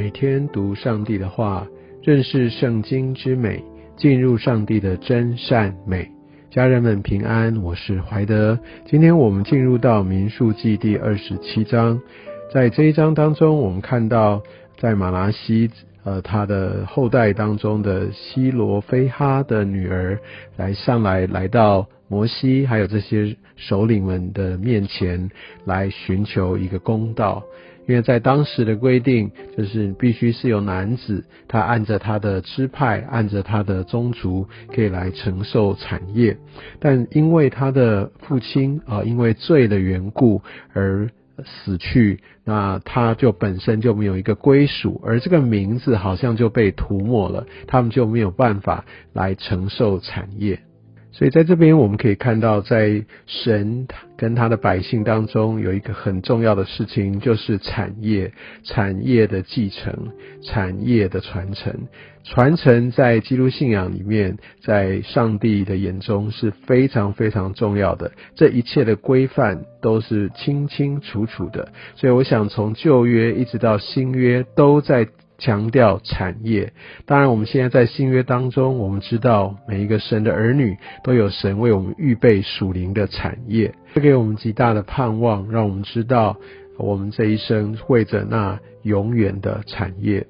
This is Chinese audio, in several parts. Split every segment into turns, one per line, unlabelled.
每天读上帝的话，认识圣经之美，进入上帝的真善美。家人们平安，我是怀德。今天我们进入到民数记第二十七章，在这一章当中，我们看到在马拉西呃他的后代当中的希罗非哈的女儿来上来来到。摩西还有这些首领们的面前来寻求一个公道，因为在当时的规定，就是必须是有男子，他按着他的支派，按着他的宗族，可以来承受产业。但因为他的父亲啊，因为罪的缘故而死去，那他就本身就没有一个归属，而这个名字好像就被涂抹了，他们就没有办法来承受产业。所以在这边我们可以看到，在神跟他的百姓当中，有一个很重要的事情，就是产业、产业的继承、产业的传承。传承在基督信仰里面，在上帝的眼中是非常非常重要的。这一切的规范都是清清楚楚的。所以我想，从旧约一直到新约，都在。强调产业，当然，我们现在在新约当中，我们知道每一个神的儿女都有神为我们预备属灵的产业，这给我们极大的盼望，让我们知道我们这一生为着那永远的产业。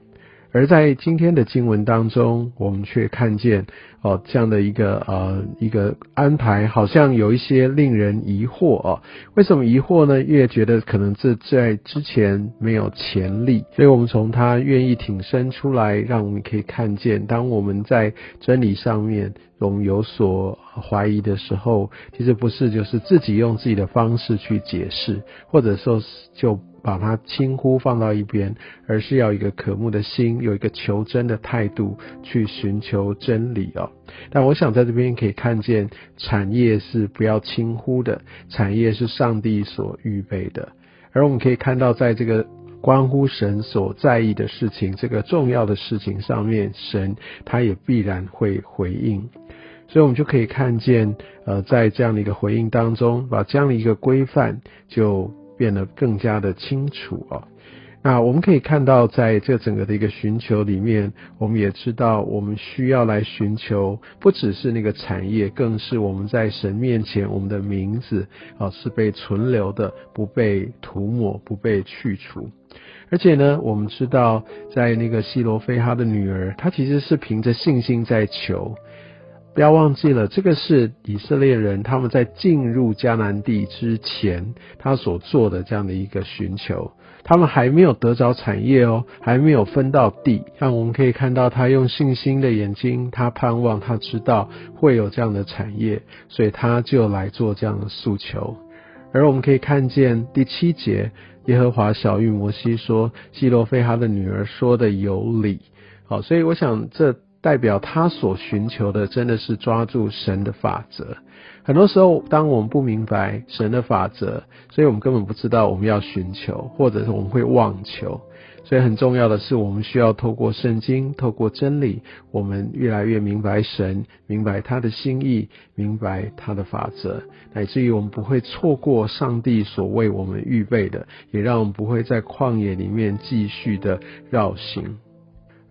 而在今天的经文当中，我们却看见哦这样的一个呃一个安排，好像有一些令人疑惑哦。为什么疑惑呢？越觉得可能这在之前没有潜力，所以我们从他愿意挺身出来，让我们可以看见，当我们在真理上面我们有所怀疑的时候，其实不是就是自己用自己的方式去解释，或者说就。把它轻忽放到一边，而是要一个渴慕的心，有一个求真的态度去寻求真理哦。但我想在这边可以看见，产业是不要轻忽的，产业是上帝所预备的。而我们可以看到，在这个关乎神所在意的事情，这个重要的事情上面，神他也必然会回应。所以，我们就可以看见，呃，在这样的一个回应当中，把这样的一个规范就。变得更加的清楚啊。那我们可以看到，在这整个的一个寻求里面，我们也知道，我们需要来寻求，不只是那个产业，更是我们在神面前，我们的名字啊是被存留的，不被涂抹，不被去除。而且呢，我们知道，在那个西罗非哈的女儿，她其实是凭着信心在求。不要忘记了，这个是以色列人他们在进入迦南地之前，他所做的这样的一个寻求。他们还没有得着产业哦，还没有分到地。但我们可以看到，他用信心的眼睛，他盼望，他知道会有这样的产业，所以他就来做这样的诉求。而我们可以看见第七节，耶和华小谕摩西说：“希罗菲哈的女儿说的有理。”好，所以我想这。代表他所寻求的真的是抓住神的法则。很多时候，当我们不明白神的法则，所以我们根本不知道我们要寻求，或者是我们会妄求。所以很重要的是，我们需要透过圣经，透过真理，我们越来越明白神，明白他的心意，明白他的法则，乃至于我们不会错过上帝所为我们预备的，也让我们不会在旷野里面继续的绕行。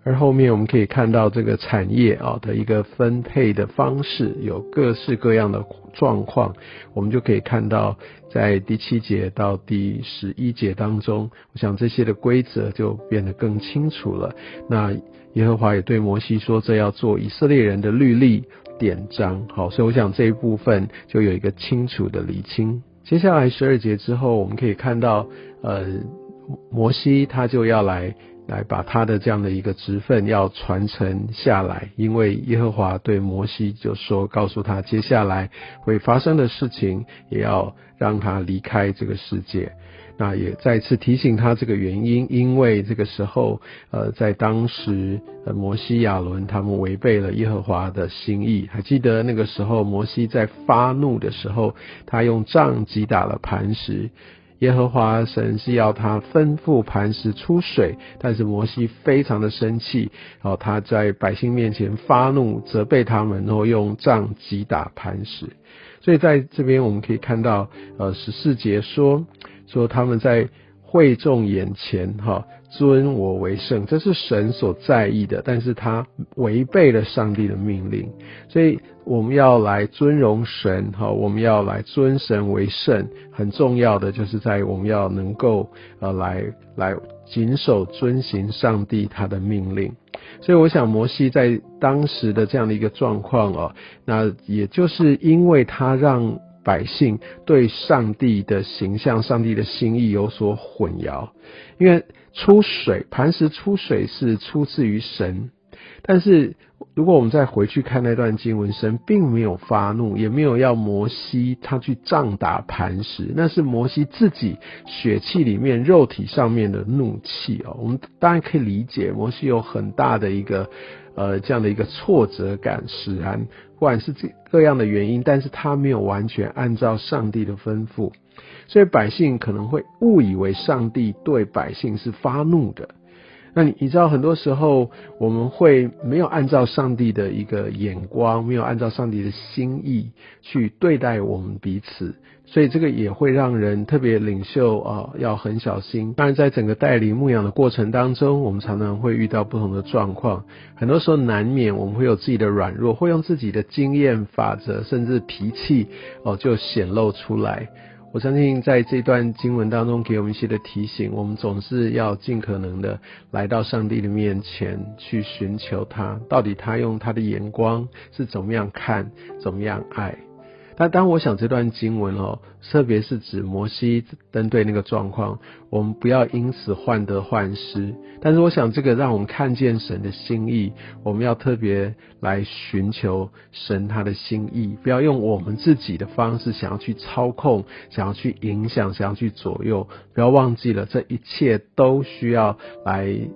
而后面我们可以看到这个产业啊的一个分配的方式，有各式各样的状况，我们就可以看到在第七节到第十一节当中，我想这些的规则就变得更清楚了。那耶和华也对摩西说，这要做以色列人的律例典章。好，所以我想这一部分就有一个清楚的厘清。接下来十二节之后，我们可以看到，呃，摩西他就要来。来把他的这样的一个职分要传承下来，因为耶和华对摩西就说，告诉他接下来会发生的事情，也要让他离开这个世界。那也再次提醒他这个原因，因为这个时候，呃，在当时，摩西亚伦他们违背了耶和华的心意。还记得那个时候，摩西在发怒的时候，他用杖击打了磐石。耶和华神是要他吩咐磐石出水，但是摩西非常的生气，然后他在百姓面前发怒，责备他们，然后用杖击打磐石。所以在这边我们可以看到，呃，十四节说说他们在会众眼前哈尊我为圣，这是神所在意的，但是他违背了上帝的命令，所以我们要来尊荣神哈，我们要来尊神为圣，很重要的就是在我们要能够呃来来谨守遵行上帝他的命令，所以我想摩西在当时的这样的一个状况哦，那也就是因为他让。百姓对上帝的形象、上帝的心意有所混淆，因为出水磐石出水是出自于神，但是如果我们再回去看那段经文，神并没有发怒，也没有要摩西他去仗打磐石，那是摩西自己血气里面、肉体上面的怒气哦。我们当然可以理解，摩西有很大的一个。呃，这样的一个挫折感使然，不管是这各样的原因，但是他没有完全按照上帝的吩咐，所以百姓可能会误以为上帝对百姓是发怒的。那你你知道，很多时候我们会没有按照上帝的一个眼光，没有按照上帝的心意去对待我们彼此，所以这个也会让人特别领袖啊要很小心。当然，在整个带领牧养的过程当中，我们常常会遇到不同的状况，很多时候难免我们会有自己的软弱，会用自己的经验法则，甚至脾气哦就显露出来。我相信在这段经文当中给我们一些的提醒，我们总是要尽可能的来到上帝的面前去寻求他，到底他用他的眼光是怎么样看，怎么样爱。那当我想这段经文哦，特别是指摩西针对那个状况，我们不要因此患得患失。但是我想这个让我们看见神的心意，我们要特别来寻求神他的心意，不要用我们自己的方式想要去操控、想要去影响、想要去左右。不要忘记了，这一切都需要来。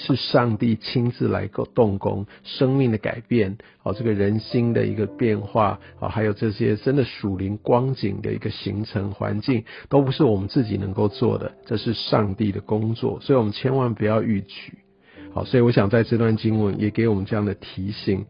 是上帝亲自来个动工，生命的改变，好，这个人心的一个变化，好，还有这些真的属灵光景的一个形成环境，都不是我们自己能够做的，这是上帝的工作，所以我们千万不要逾矩。好，所以我想在这段经文也给我们这样的提醒。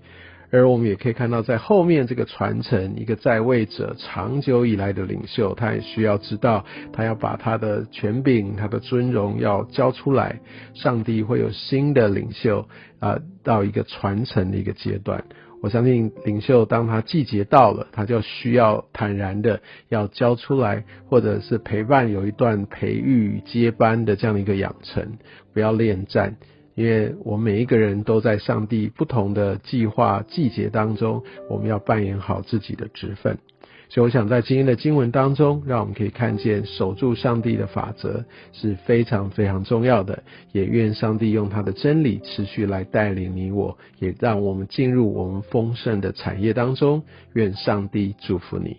而我们也可以看到，在后面这个传承，一个在位者长久以来的领袖，他也需要知道，他要把他的权柄、他的尊荣要交出来。上帝会有新的领袖啊，到一个传承的一个阶段。我相信领袖当他季节到了，他就需要坦然的要交出来，或者是陪伴有一段培育接班的这样的一个养成，不要恋战。因为我们每一个人都在上帝不同的计划季节当中，我们要扮演好自己的职分。所以，我想在今天的经文当中，让我们可以看见守住上帝的法则是非常非常重要的。也愿上帝用他的真理持续来带领你我，也让我们进入我们丰盛的产业当中。愿上帝祝福你。